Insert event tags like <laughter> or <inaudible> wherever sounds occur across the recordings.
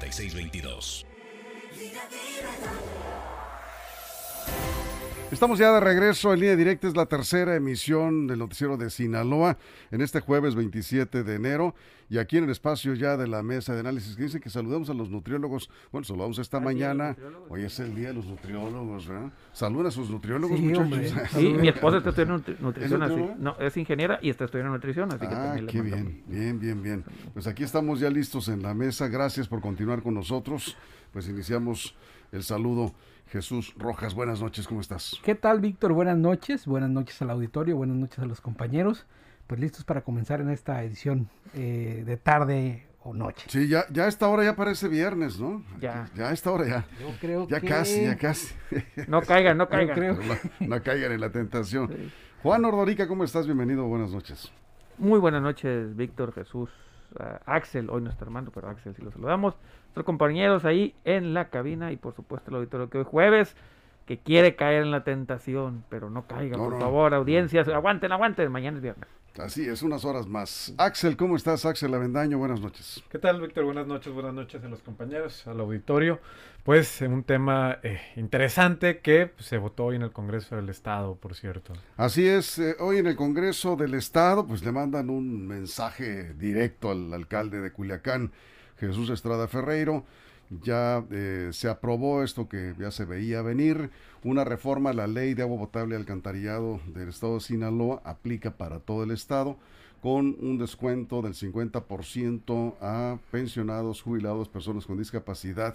466622. Estamos ya de regreso en línea directa, es la tercera emisión del noticiero de Sinaloa en este jueves 27 de enero y aquí en el espacio ya de la mesa de análisis que dice que saludamos a los nutriólogos, bueno, saludamos esta mañana, hoy es el día de los nutriólogos, ¿verdad? Saluden a sus nutriólogos, Sí, muchachos. <laughs> Sí, mi esposa está estudiando nutri- nutrición, así. No, es ingeniera y está estudiando nutrición, así que Ah, también qué bien, bien, bien, bien. Pues aquí estamos ya listos en la mesa. Gracias por continuar con nosotros. Pues iniciamos el saludo. Jesús Rojas, buenas noches, ¿cómo estás? ¿Qué tal, Víctor? Buenas noches. Buenas noches al auditorio, buenas noches a los compañeros. Pues listos para comenzar en esta edición eh, de tarde o noche. Sí, ya, ya a esta hora ya parece viernes, ¿no? Ya. Ya a esta hora ya. Yo creo Ya que... casi, ya casi. <laughs> No caigan, no caigan. creo no, no caigan en la tentación. Juan Ordorica, ¿cómo estás? Bienvenido, buenas noches. Muy buenas noches, Víctor, Jesús, Axel, hoy no está Armando, pero Axel sí lo saludamos. Nuestros compañeros ahí en la cabina y por supuesto el auditorio que hoy jueves, que quiere caer en la tentación, pero no caiga, No, por no. favor, audiencias, aguanten, aguanten, mañana es viernes. Así es, unas horas más. Axel, ¿cómo estás? Axel Avendaño, buenas noches. ¿Qué tal, Víctor? Buenas noches, buenas noches a los compañeros, al auditorio. Pues un tema eh, interesante que pues, se votó hoy en el Congreso del Estado, por cierto. Así es, eh, hoy en el Congreso del Estado, pues le mandan un mensaje directo al alcalde de Culiacán, Jesús Estrada Ferreiro. Ya eh, se aprobó esto que ya se veía venir, una reforma a la ley de agua potable y alcantarillado del estado de Sinaloa, aplica para todo el estado, con un descuento del 50% a pensionados, jubilados, personas con discapacidad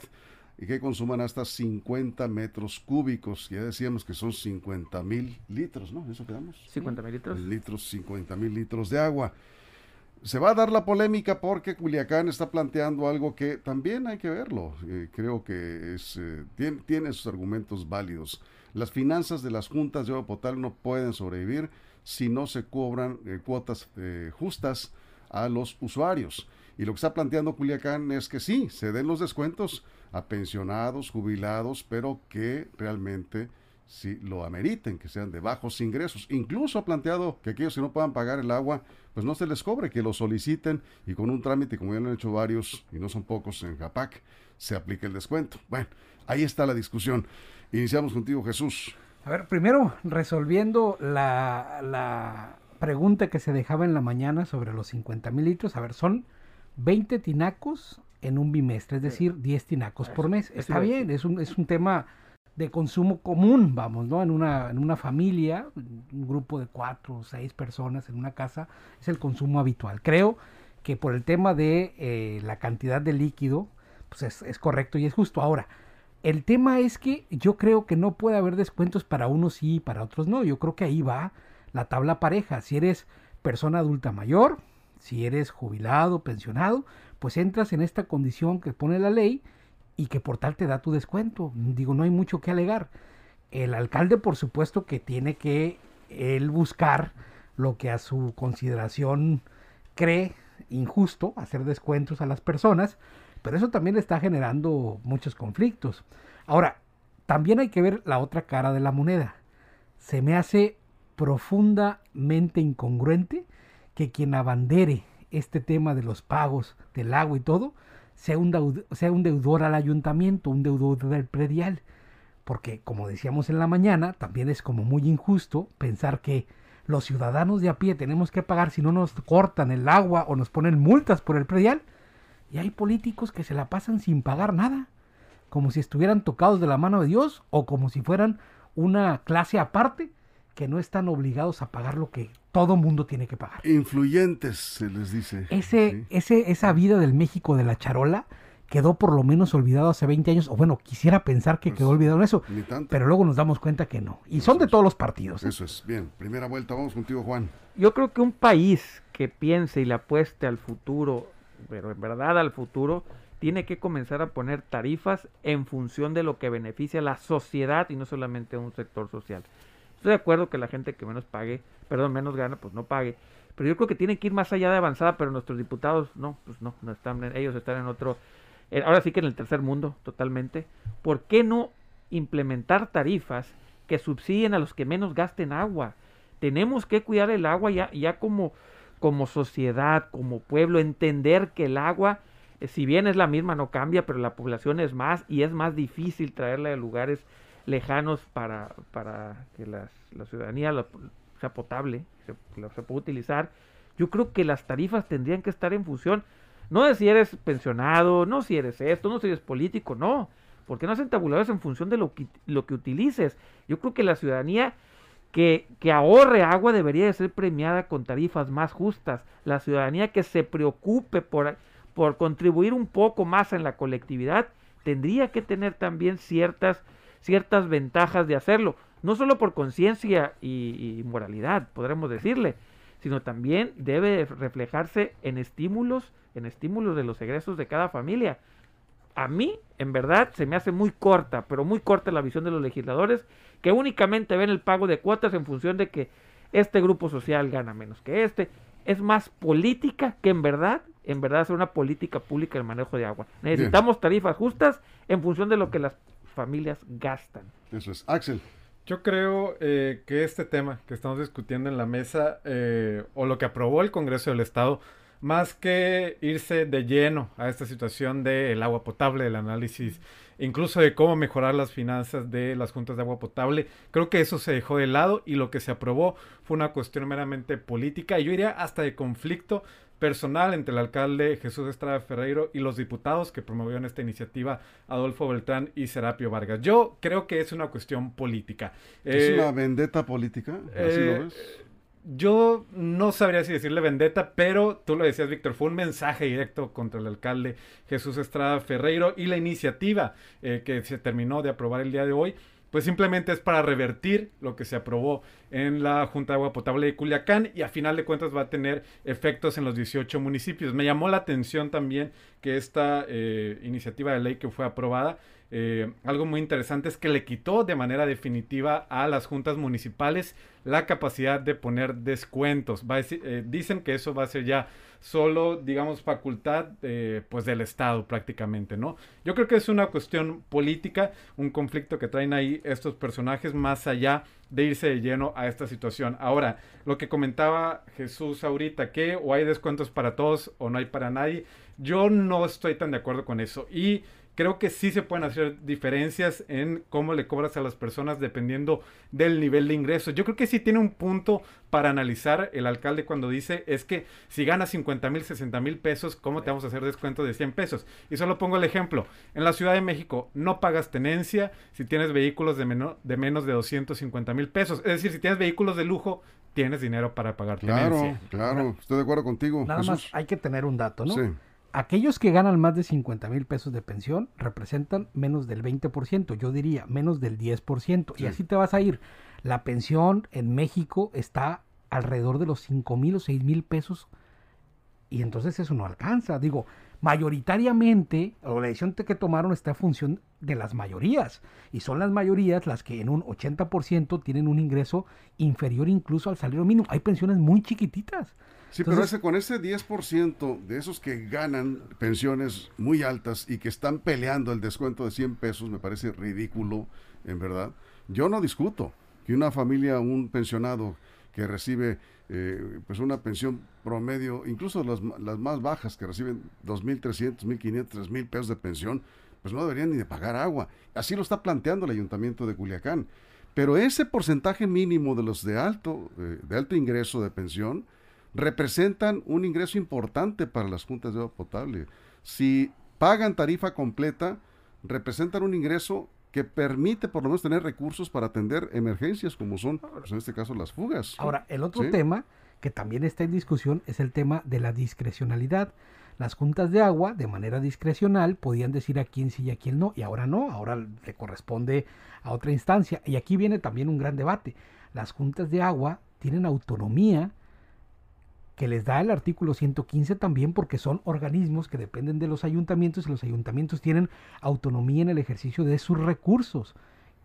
y que consuman hasta 50 metros cúbicos. Ya decíamos que son 50 mil litros, ¿no? ¿Eso quedamos? 50 mil litros. Litros, 50 mil litros de agua. Se va a dar la polémica porque Culiacán está planteando algo que también hay que verlo. Eh, creo que es, eh, tiene, sus argumentos válidos. Las finanzas de las juntas de agua no pueden sobrevivir si no se cobran eh, cuotas justas a los usuarios. Y lo que está planteando Culiacán es que sí, se den los descuentos a pensionados, jubilados, pero que realmente sí lo ameriten, que sean de bajos ingresos. Incluso ha planteado que aquellos que no puedan pagar el agua, pues no se les cobre, que lo soliciten y con un trámite, como ya lo han hecho varios, y no son pocos en Japac, se aplique el descuento. Bueno, ahí está la discusión. Iniciamos contigo, Jesús. A ver, primero resolviendo la, la pregunta que se dejaba en la mañana sobre los 50 mil litros. A ver, son 20 tinacos en un bimestre, es decir, 10 tinacos por mes. Está bien, es un, es un tema de consumo común, vamos, ¿no? En una, en una familia, un grupo de cuatro o seis personas en una casa, es el consumo habitual. Creo que por el tema de eh, la cantidad de líquido, pues es, es correcto y es justo. Ahora, el tema es que yo creo que no puede haber descuentos para unos sí y para otros no. Yo creo que ahí va la tabla pareja. Si eres persona adulta mayor, si eres jubilado, pensionado, pues entras en esta condición que pone la ley y que por tal te da tu descuento. Digo, no hay mucho que alegar. El alcalde, por supuesto, que tiene que él buscar lo que a su consideración cree injusto, hacer descuentos a las personas, pero eso también está generando muchos conflictos. Ahora, también hay que ver la otra cara de la moneda. Se me hace profundamente incongruente que quien abandere este tema de los pagos del agua y todo sea un, sea un deudor al ayuntamiento, un deudor del predial. Porque, como decíamos en la mañana, también es como muy injusto pensar que los ciudadanos de a pie tenemos que pagar si no nos cortan el agua o nos ponen multas por el predial. Y hay políticos que se la pasan sin pagar nada, como si estuvieran tocados de la mano de Dios o como si fueran una clase aparte que no están obligados a pagar lo que todo mundo tiene que pagar. Influyentes, se les dice. Ese, Sí. ese, esa vida del México de la charola quedó por lo menos olvidado hace 20 años, o bueno, quisiera pensar que Pues, quedó olvidado en eso, Ni tanto. pero luego nos damos cuenta que no. Y son de todos los partidos. ¿eh? Eso es. Bien, primera vuelta. Vamos contigo, Juan. Yo creo que un país que piense y le apueste al futuro, pero en verdad al futuro, tiene que comenzar a poner tarifas en función de lo que beneficia a la sociedad y no solamente a un sector social. Estoy de acuerdo que la gente que menos pague, perdón, menos gana, pues no pague. Pero yo creo que tiene que ir más allá de avanzada, pero nuestros diputados no, pues no, no están, ellos están en otro, ahora sí que en el tercer mundo totalmente. ¿Por qué no implementar tarifas que subsidien a los que menos gasten agua? Tenemos que cuidar el agua ya, ya como, como sociedad, como pueblo, entender que el agua eh, si bien es la misma, no cambia, pero la población es más y es más difícil traerla de lugares lejanos para, para que la ciudadanía sea potable, se, se pueda utilizar. Yo creo que las tarifas tendrían que estar en función, no de si eres pensionado, no si eres esto, no si eres político, no, porque no hacen tabuladores en función de lo que, lo que utilices. Yo creo que la ciudadanía que, que, ahorre agua debería de ser premiada con tarifas más justas. La ciudadanía que se preocupe por por contribuir un poco más en la colectividad, tendría que tener también ciertas, ciertas ventajas de hacerlo, no solo por conciencia y, moralidad, podremos decirle, sino también debe reflejarse en estímulos, en estímulos de los egresos de cada familia. A mí, en verdad, se me hace muy corta, pero muy corta la visión de los legisladores, que únicamente ven el pago de cuotas en función de que este grupo social gana menos que este. Es más política que en verdad en verdad hacer una política pública del manejo de agua. Necesitamos tarifas justas en función de lo que las familias gastan. Eso es. Axel. Yo creo eh, que este tema que estamos discutiendo en la mesa, eh, o lo que aprobó el Congreso del Estado, más que irse de lleno a esta situación del agua potable, del análisis incluso de cómo mejorar las finanzas de las juntas de agua potable, creo que eso se dejó de lado y lo que se aprobó fue una cuestión meramente política y yo diría hasta de conflicto personal entre el alcalde Jesús Estrada Ferreiro y los diputados que promovieron esta iniciativa, Adolfo Beltrán y Serapio Vargas. Yo creo que es una cuestión política. ¿Es una eh, vendetta política? ¿Así lo eh, ves? Yo no sabría si decirle vendetta, pero tú lo decías, Víctor, fue un mensaje directo contra el alcalde Jesús Estrada Ferreiro y la iniciativa eh, que se terminó de aprobar el día de hoy pues simplemente es para revertir lo que se aprobó en la Junta de Agua Potable de Culiacán y a final de cuentas va a tener efectos en los 18 municipios. Me llamó la atención también que esta eh, iniciativa de ley que fue aprobada, eh, algo muy interesante es que le quitó de manera definitiva a las juntas municipales la capacidad de poner descuentos. Eh, dicen que eso va a ser ya solo, digamos, facultad eh, pues del Estado prácticamente, ¿no? Yo creo que es una cuestión política, un conflicto que traen ahí estos personajes más allá de irse de lleno a esta situación. Ahora, lo que comentaba Jesús ahorita, que o hay descuentos para todos o no hay para nadie, yo no estoy tan de acuerdo con eso. Y creo que sí se pueden hacer diferencias en cómo le cobras a las personas dependiendo del nivel de ingresos. Yo creo que sí tiene un punto para analizar el alcalde cuando dice es que si ganas 50 mil, 60 mil pesos, ¿cómo te vamos a hacer descuento de 100 pesos? Y solo pongo el ejemplo. En la Ciudad de México no pagas tenencia si tienes vehículos de, de menos de 250 mil pesos. Es decir, si tienes vehículos de lujo, tienes dinero para pagar tenencia. Claro, claro. Estoy de acuerdo contigo. Nada más hay que tener un dato, ¿no? Sí aquellos que ganan más de 50 mil pesos de pensión representan menos del 20%, yo diría menos del 10%. Y así te vas a ir. La pensión en México está alrededor de los 5 mil o 6 mil pesos y entonces eso no alcanza. Digo, mayoritariamente, la decisión que tomaron está en función de las mayorías. Y son las mayorías las que en un 80% tienen un ingreso inferior incluso al salario mínimo. Hay pensiones muy chiquititas. Sí, pero ese, con ese 10% de esos que ganan pensiones muy altas y que están peleando el descuento de 100 pesos, me parece ridículo, en verdad. Yo no discuto que una familia, un pensionado que recibe eh, pues una pensión promedio, incluso las, las más bajas que reciben 2.300, 1.500, 3.000 pesos de pensión, pues no deberían ni de pagar agua. Así lo está planteando el ayuntamiento de Culiacán. Pero ese porcentaje mínimo de los de alto, eh, de alto ingreso de pensión, representan un ingreso importante para las juntas de agua potable. Si pagan tarifa completa, representan un ingreso que permite por lo menos tener recursos para atender emergencias como son, pues, en este caso, las fugas. Ahora, el otro tema que también está en discusión es el tema de la discrecionalidad. Las juntas de agua, de manera discrecional, podían decir a quién sí y a quién no, y ahora no, ahora le corresponde a otra instancia. Y aquí viene también un gran debate. Las juntas de agua tienen autonomía que les da el artículo 115 también porque son organismos que dependen de los ayuntamientos y los ayuntamientos tienen autonomía en el ejercicio de sus recursos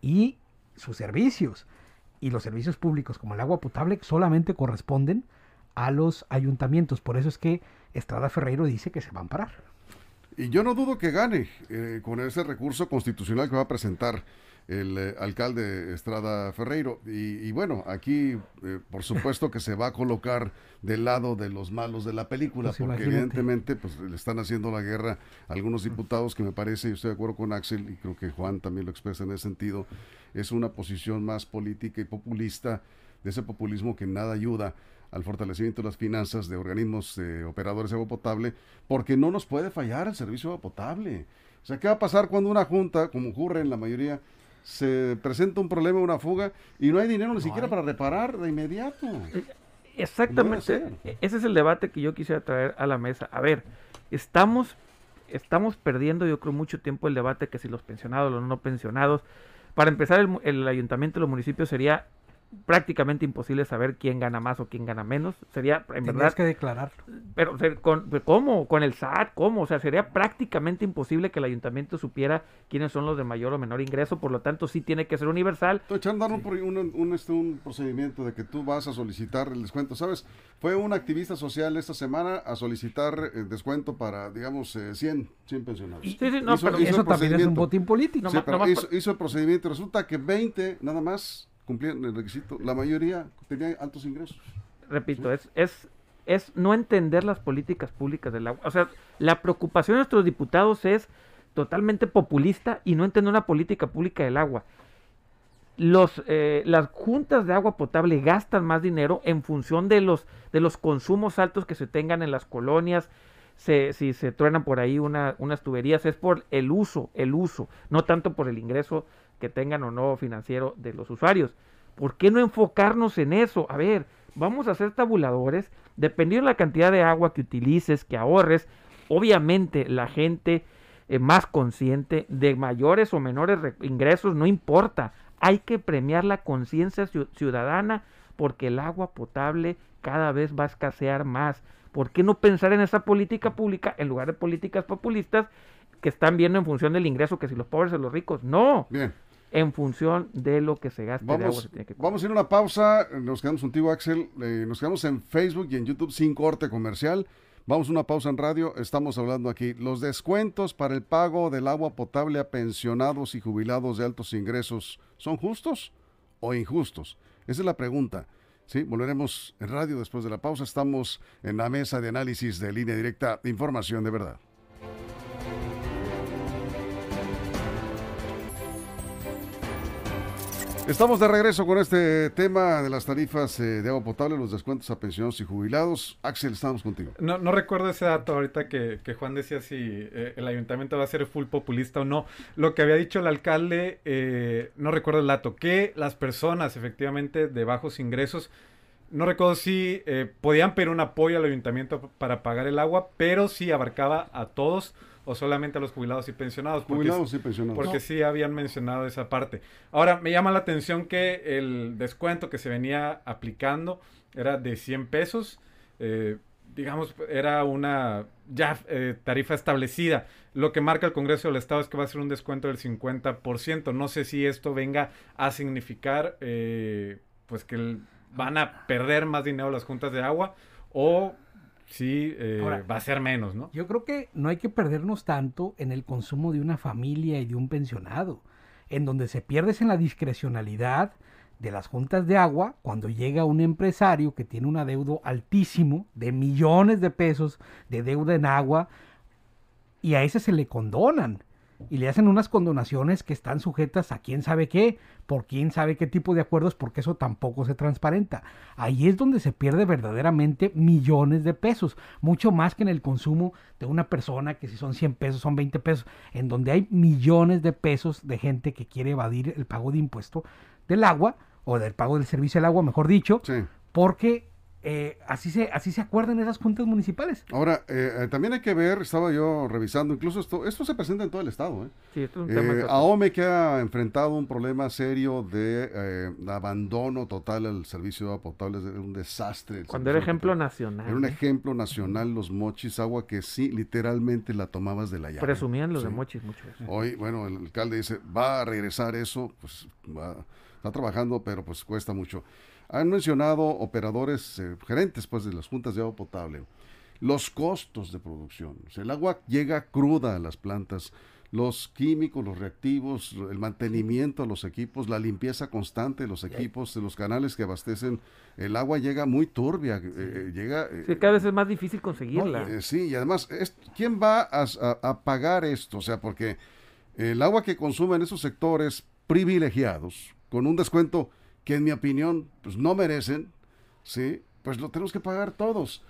y sus servicios. Y los servicios públicos como el agua potable solamente corresponden a los ayuntamientos. Por eso es que Estrada Ferreiro dice que se van a parar. Y yo no dudo que gane eh, con ese recurso constitucional que va a presentar el eh, alcalde Estrada Ferreiro. Y, bueno, aquí eh, por supuesto que se va a colocar del lado de los malos de la película, Pues porque imagínate. evidentemente pues le están haciendo la guerra a algunos diputados que me parece, y estoy de acuerdo con Axel, y creo que Juan también lo expresa en ese sentido, es una posición más política y populista, de ese populismo que nada ayuda al fortalecimiento de las finanzas de organismos eh, operadores de agua potable, porque no nos puede fallar el servicio de agua potable. O sea, ¿qué va a pasar cuando una junta, como ocurre en la mayoría, se presenta un problema, una fuga, y no hay dinero ni siquiera para reparar de inmediato? Exactamente. E- Ese es el debate que yo quisiera traer a la mesa. A ver, estamos, estamos perdiendo, yo creo, mucho tiempo el debate que si los pensionados, los no pensionados. Para empezar, el, el ayuntamiento, los municipios sería prácticamente imposible saber quién gana más o quién gana menos. Sería, en Tendrías verdad, que declararlo. pero o sea, con, ¿cómo? Con el SAT, ¿cómo? O sea, sería prácticamente imposible que el ayuntamiento supiera quiénes son los de mayor o menor ingreso. Por lo tanto, sí tiene que ser universal. Estoy echando a dar un, un, este, un procedimiento de que tú vas a solicitar el descuento. ¿Sabes? Fue un activista social esta semana a solicitar el descuento para, digamos, eh, 100, 100 pensionados. Sí, sí, no, pero hizo Eso también es un botín político. No, Sí, ma- pero nomás hizo, hizo el procedimiento. Resulta que 20 nada más cumplían el requisito. La mayoría tenía altos ingresos. repito, es, es, es no entender las políticas públicas del agua. O sea, la preocupación de nuestros diputados es totalmente populista y no entender una política pública del agua. Los, eh, las juntas de agua potable gastan más dinero en función de los, de los consumos altos que se tengan en las colonias. Se, si se truenan por ahí una- unas tuberías, es por el uso, el uso, no tanto por el ingreso que tengan o no financiero de los usuarios. ¿Por qué no enfocarnos en eso? A ver, vamos a hacer tabuladores, dependiendo de la cantidad de agua que utilices, que ahorres, obviamente la gente eh, más consciente de mayores o menores re- ingresos, no importa, hay que premiar la conciencia ciu- ciudadana porque el agua potable cada vez va a escasear más. ¿Por qué no pensar en esa política pública en lugar de políticas populistas que están viendo en función del ingreso, que si los pobres o los ricos? No, en función de lo que se gaste de agua. vamos, se tiene que vamos a ir a una pausa. Nos quedamos contigo, Axel. Eh, nos quedamos en Facebook y en YouTube sin corte comercial. Vamos a una pausa en radio. Estamos hablando aquí. Los descuentos para el pago del agua potable a pensionados y jubilados de altos ingresos, ¿son justos o injustos? Esa es la pregunta. Sí, volveremos en radio después de la pausa. Estamos en la mesa de análisis de línea directa. Información de verdad. Estamos de regreso con este tema de las tarifas eh, de agua potable, los descuentos a pensionados y jubilados. Axel, estamos contigo. No, no recuerdo ese dato ahorita que, que Juan decía si eh, el ayuntamiento va a ser full populista o no. Lo que había dicho el alcalde, eh, no recuerdo el dato, que las personas efectivamente de bajos ingresos, no recuerdo si eh, podían pedir un apoyo al ayuntamiento para pagar el agua, pero sí abarcaba a todos o solamente a los jubilados y pensionados. porque Jubilados y pensionados. porque sí habían mencionado esa parte. Ahora, me llama la atención que el descuento que se venía aplicando era de 100 pesos. eh, digamos, era una ya eh, tarifa establecida. Lo que marca el Congreso del Estado es que va a ser un descuento del 50%. No sé si esto venga a significar eh, pues que el- van a perder más dinero las juntas de agua o si eh, Ahora, va a ser menos, ¿no? Yo creo que no hay que perdernos tanto en el consumo de una familia y de un pensionado, en donde se pierdes en la discrecionalidad de las juntas de agua cuando llega un empresario que tiene un adeudo altísimo de millones de pesos de deuda en agua y a ese se le condonan y le hacen unas condonaciones que están sujetas a quién sabe qué, por quién sabe qué tipo de acuerdos, porque eso tampoco se transparenta. Ahí es donde se pierde verdaderamente millones de pesos, mucho más que en el consumo de una persona que si son 100 pesos, son 20 pesos, en donde hay millones de pesos de gente que quiere evadir el pago de impuesto del agua, o del pago del servicio del agua, mejor dicho, Sí. porque eh, así, se, así se acuerdan esas juntas municipales. Ahora, eh, eh, también hay que ver, estaba yo revisando, incluso esto, esto se presenta en todo el estado. ¿eh? Sí, esto es un tema Eh, AOME que ha enfrentado un problema serio de eh, abandono total al servicio de agua potable, es un desastre. Cuando era de ejemplo potable. nacional. Era un ejemplo nacional, los mochis, agua que sí, literalmente la tomabas de la llave. Presumían los de mochis mucho. Hoy, bueno, el alcalde dice, va a regresar eso, pues va, está trabajando, pero pues cuesta mucho. Han mencionado operadores, eh, gerentes pues de las juntas de agua potable, los costos de producción. O sea, el agua llega cruda a las plantas, los químicos, los reactivos, el mantenimiento a los equipos, la limpieza constante de los equipos, de los canales que abastecen el agua llega muy turbia, eh, eh, llega... eh, Sí, cada vez es más difícil conseguirla. eh, sí, y además, es- ¿quién va a, a- a pagar esto? O sea, porque el agua que consumen esos sectores privilegiados, con un descuento que en mi opinión, pues no merecen, ¿sí? Pues lo tenemos que pagar todos,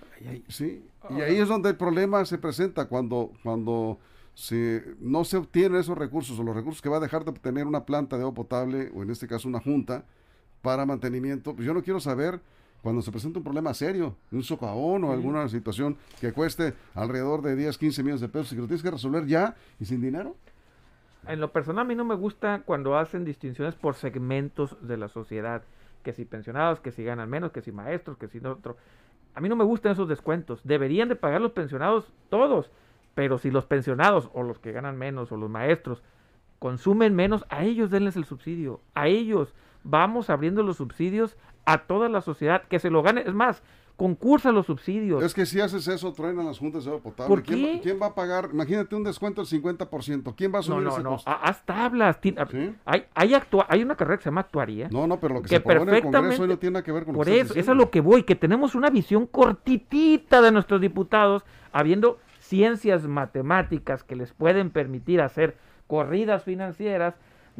¿sí? Y ahí es donde el problema se presenta cuando, cuando se, no se obtienen esos recursos o los recursos que va a dejar de obtener una planta de agua potable, o en este caso una junta, para mantenimiento. Pues yo no quiero saber cuando se presenta un problema serio, un socavón o alguna situación que cueste alrededor de 10, 15 millones de pesos y que lo tienes que resolver ya y sin dinero. En lo personal a mí no me gusta cuando hacen distinciones por segmentos de la sociedad, que si pensionados, que si ganan menos, que si maestros, que si no otro. A mí no me gustan esos descuentos. Deberían de pagar los pensionados todos, pero si los pensionados o los que ganan menos o los maestros consumen menos, a ellos denles el subsidio, a ellos. Vamos abriendo los subsidios a toda la sociedad, que se lo gane. Es más, concursa los subsidios. Es que si haces eso, truenan las juntas de agua potable. ¿Por ¿Quién, va- qué? quién va a pagar? Imagínate un descuento del 50%. ¿Quién va a No, subir no, ese no. costo? ha- Haz tablas. ¿Sí? Hay, hay, actua- hay una carrera que se llama actuaría. No, no, pero lo que, que se aprobó en el Congreso hoy no tiene nada que ver con lo Por que estás eso, eso es lo que voy, que tenemos una visión cortitita de nuestros diputados, habiendo ciencias matemáticas que les pueden permitir hacer corridas financieras,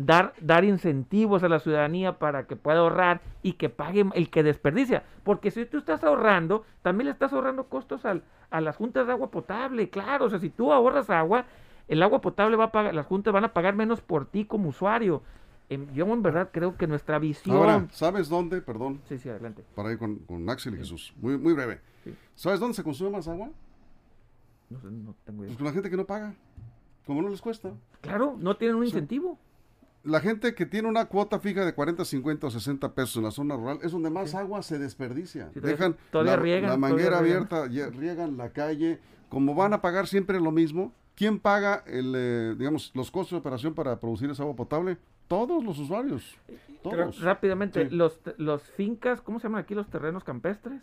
dar, dar incentivos a la ciudadanía para que pueda ahorrar y que pague el que desperdicia. Porque si tú estás ahorrando, también le estás ahorrando costos al, a las juntas de agua potable, claro. O sea, si tú ahorras agua, el agua potable va a pagar, las juntas van a pagar menos por ti como usuario. Em, Yo en verdad creo que nuestra visión... Ahora, ¿sabes dónde? Perdón, Sí, sí, adelante. para ir con, con Axel y Jesús. Muy, muy breve. Sí. ¿Sabes dónde se consume más agua? No, no tengo idea. Pues con la gente que no paga. Como no les cuesta. Claro, no tienen un Sí. incentivo. La gente que tiene una cuota fija de 40, 50 o 60 pesos en la zona rural es donde más agua se desperdicia. Sí, Dejan todavía la, riegan, la manguera riegan. abierta, ye- riegan la calle. Como van a pagar siempre lo mismo, ¿quién paga el, eh, digamos, los costos de operación para producir esa agua potable? Todos los usuarios. Todos. Rápidamente, Sí. los, los fincas, ¿cómo se llaman aquí los terrenos campestres?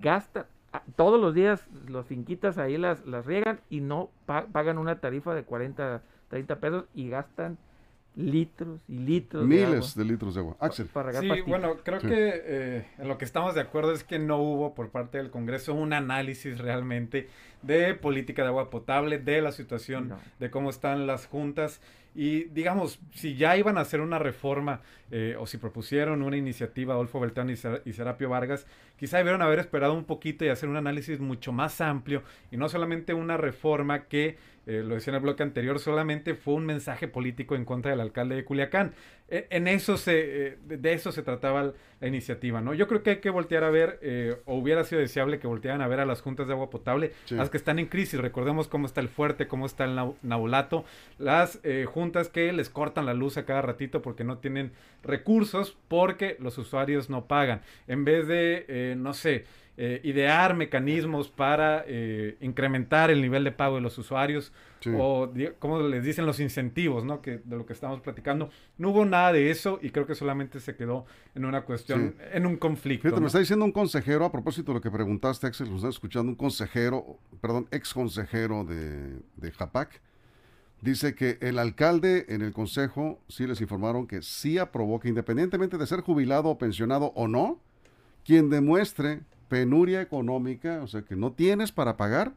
Gastan, a- todos los días los finquitas ahí las, las riegan y no pa- pagan una tarifa de 40, 30 pesos y gastan litros y litros de agua Miles de litros de agua. Axel. para regar Sí, bueno, creo Sí. que eh, en lo que estamos de acuerdo es que no hubo por parte del Congreso un análisis realmente de política de agua potable, de la situación, No. de cómo están las juntas. Y digamos, si ya iban a hacer una reforma eh, o si propusieron una iniciativa Adolfo Beltrán y, Ser- y Serapio Vargas, quizá debieron haber esperado un poquito y hacer un análisis mucho más amplio y no solamente una reforma que, eh, lo decía en el bloque anterior, solamente fue un mensaje político en contra del alcalde de Culiacán. E- En eso se, eh, de- eso se trataba la iniciativa, ¿no? Yo creo que hay que voltear a ver, eh, o hubiera sido deseable que voltearan a ver a las juntas de agua potable, Sí. las que están en crisis. Recordemos cómo está el fuerte, cómo está el nau- naulato, las juntas que les cortan la luz a cada ratito porque no tienen recursos, porque los usuarios no pagan. En vez de, no sé, eh, idear mecanismos para eh, incrementar el nivel de pago de los usuarios Sí. o como les dicen los incentivos, ¿no? Que de lo que estamos platicando, no hubo nada de eso y creo que solamente se quedó en una cuestión, Sí. en un conflicto. Fíjate, ¿no? me está diciendo un consejero, a propósito de lo que preguntaste, Axel, lo está escuchando, un consejero, perdón, ex consejero de, de Japac, dice que el alcalde en el consejo sí les informaron que sí aprobó que independientemente de ser jubilado o pensionado o no, quien demuestre penuria económica, o sea, que no tienes para pagar,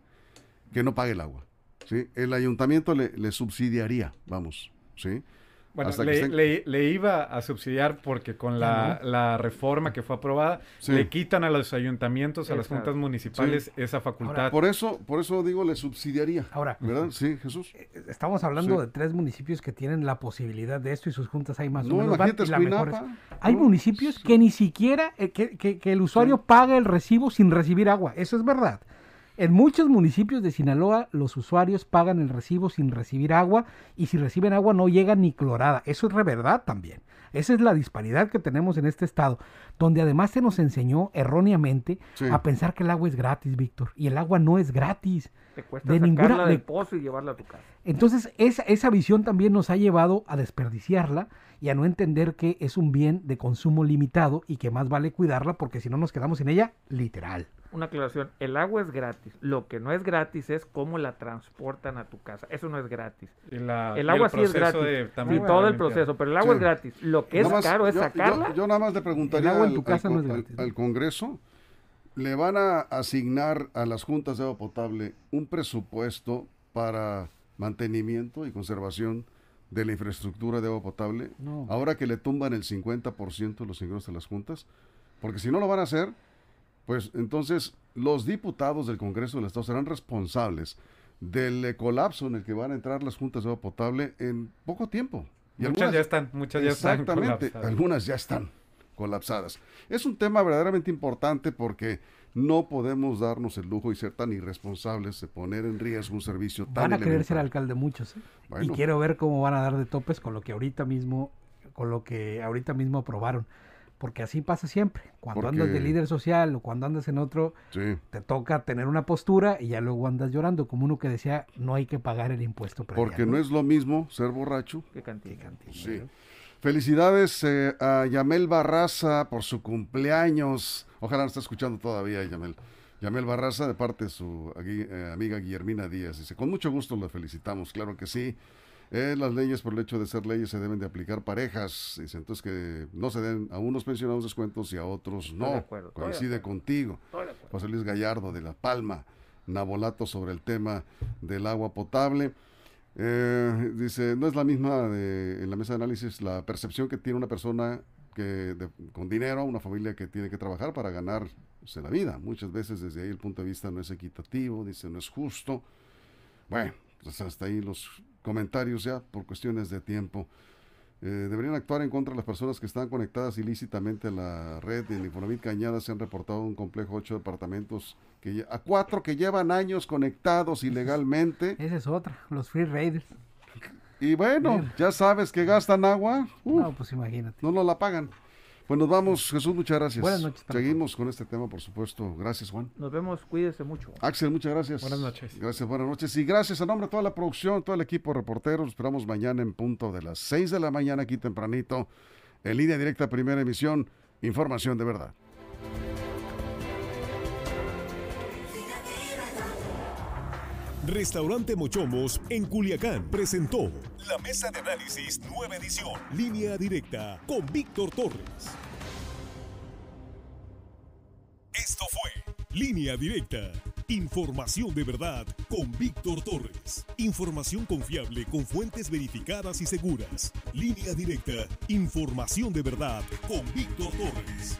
que no pague el agua. ¿sí? El ayuntamiento le, le subsidiaría, vamos. ¿sí? Bueno, hasta que le, estén- le- le iba a subsidiar porque con la, la reforma que fue aprobada Sí. le quitan a los ayuntamientos, a las juntas municipales esa facultad. Por eso, por eso digo, le subsidiaría. Ahora, ¿Verdad? Sí, Jesús. estamos hablando Sí. de tres municipios que tienen la posibilidad de esto y sus juntas hay más o No, menos. van, la es- Escuinapa. Hay ¿no? municipios que ni siquiera, eh, que, que- que el usuario paga el recibo sin recibir agua. Eso es verdad. En muchos municipios de Sinaloa los usuarios pagan el recibo sin recibir agua y si reciben agua no llega ni clorada. Eso es re verdad también. Esa es la disparidad que tenemos en este estado, donde además se nos enseñó erróneamente Sí. a pensar que el agua es gratis, Víctor. Y el agua no es gratis. Te cuesta De sacarla ninguna- del de- pozo y llevarla a tu casa. Entonces, esa, esa visión también nos ha llevado a desperdiciarla y a no entender que es un bien de consumo limitado y que más vale cuidarla porque si no nos quedamos sin ella, literal. Una aclaración, el agua es gratis. Lo que no es gratis es cómo la transportan a tu casa. Eso no es gratis. Y la- El agua sí es gratis. de- Sí, todo el proceso, pero el agua Sí. es gratis. Lo que es más, caro es yo- sacarla. Yo, nada más le preguntaría El agua en al, tu casa al no es con- gratis, al- ¿no? al Congreso, ¿le van a asignar a las juntas de agua potable un presupuesto para mantenimiento y conservación de la infraestructura de agua potable? No. Ahora que le tumban el 50% de los ingresos de las juntas, porque si no lo van a hacer, pues entonces los diputados del Congreso del Estado serán responsables del eh, colapso en el que van a entrar las juntas de agua potable en poco tiempo. Y Muchas algunas- ya están, muchas ya están Exactamente, colapsadas. algunas ya están colapsadas. Es un tema verdaderamente importante porque no podemos darnos el lujo y ser tan irresponsables de poner en riesgo un servicio tan Van a querer ser alcalde muchos. ¿eh? Bueno. Y quiero ver cómo van a dar de topes con lo que ahorita mismo, con lo que ahorita mismo aprobaron. Porque así pasa siempre. Cuando Porque- andas de líder social o cuando andas en otro, Sí. te toca tener una postura y ya luego andas llorando, como uno que decía, no hay que pagar el impuesto predial, Porque no es lo mismo ser borracho. Qué cantidad. Sí. Felicidades eh, a Yamel Barraza por su cumpleaños. Ojalá no esté escuchando todavía, Yamel. Yamel Barraza, de parte de su eh, amiga Guillermina Díaz. Dice, con mucho gusto la felicitamos, claro que sí. Eh, las leyes, por el hecho de ser leyes, se deben de aplicar parejas. Dice, entonces que no se den a unos pensionados descuentos y a otros no. de acuerdo, Coincide contigo. José Luis Gallardo de La Palma, Nabolato sobre el tema del agua potable. Eh, dice, no es la misma de- en la mesa de análisis la percepción que tiene una persona que de- con dinero, una familia que tiene que trabajar para ganarse la vida. Muchas veces desde ahí el punto de vista no es equitativo, dice, no es justo. Bueno, pues hasta ahí los comentarios ya por cuestiones de tiempo. Eh, deberían actuar en contra de las personas que están conectadas ilícitamente a la red. En Infonavit Cañada se han reportado un complejo ocho departamentos que a cuatro que llevan años conectados ilegalmente. <laughs> Esa es otra, los free raiders. Y bueno, ya sabes que gastan agua, No, pues imagínate. no nos la pagan. Pues nos vamos, Jesús, muchas gracias. Buenas noches Seguimos con este tema, por supuesto. Gracias, Juan. Nos vemos, cuídese mucho. Axel, muchas gracias. Buenas noches. Gracias, buenas noches. Y gracias a nombre de toda la producción, todo el equipo de reporteros. Esperamos mañana en punto de las 6 de la mañana, aquí tempranito, en línea directa, primera emisión. Información de verdad. Restaurante Mochomos en Culiacán presentó la mesa de análisis nueva edición, línea directa con Víctor Torres. Esto fue Línea Directa. Información de verdad con Víctor Torres. Información confiable con fuentes verificadas y seguras. Línea Directa. Información de verdad con Víctor Torres.